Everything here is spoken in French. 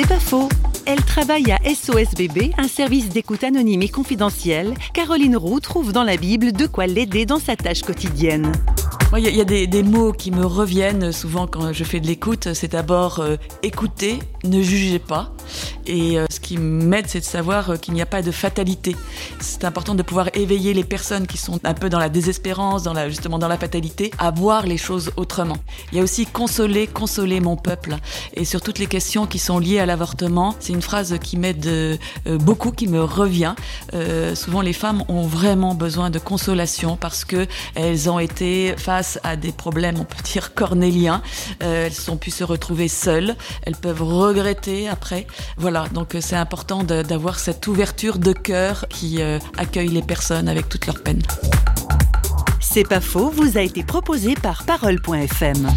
C'est pas faux. Elle travaille à SOS Bébé, un service d'écoute anonyme et confidentiel. Caroline Roux trouve dans la Bible de quoi l'aider dans sa tâche quotidienne. Il y a, des, mots qui me reviennent souvent quand je fais de l'écoute. C'est d'abord euh, écouter, ne jugez pas. Et euh, ce qui m'aide, c'est de savoir euh, qu'il n'y a pas de fatalité. C'est important de pouvoir éveiller les personnes qui sont un peu dans la désespérance, dans la, justement dans la fatalité, à voir les choses autrement. Il y a aussi consoler, consoler mon peuple. Et sur toutes les questions qui sont liées à l'avortement, c'est une phrase qui m'aide euh, beaucoup, qui me revient. Euh, souvent, les femmes ont vraiment besoin de consolation parce que elles ont été face à des problèmes, on peut dire cornéliens. Euh, elles ont pu se retrouver seules. Elles peuvent regretter après. Voilà, donc euh, c'est important d'avoir cette ouverture de cœur qui euh, accueille les personnes avec toutes leurs peines. C'est pas faux, vous a été proposé par parole.fm.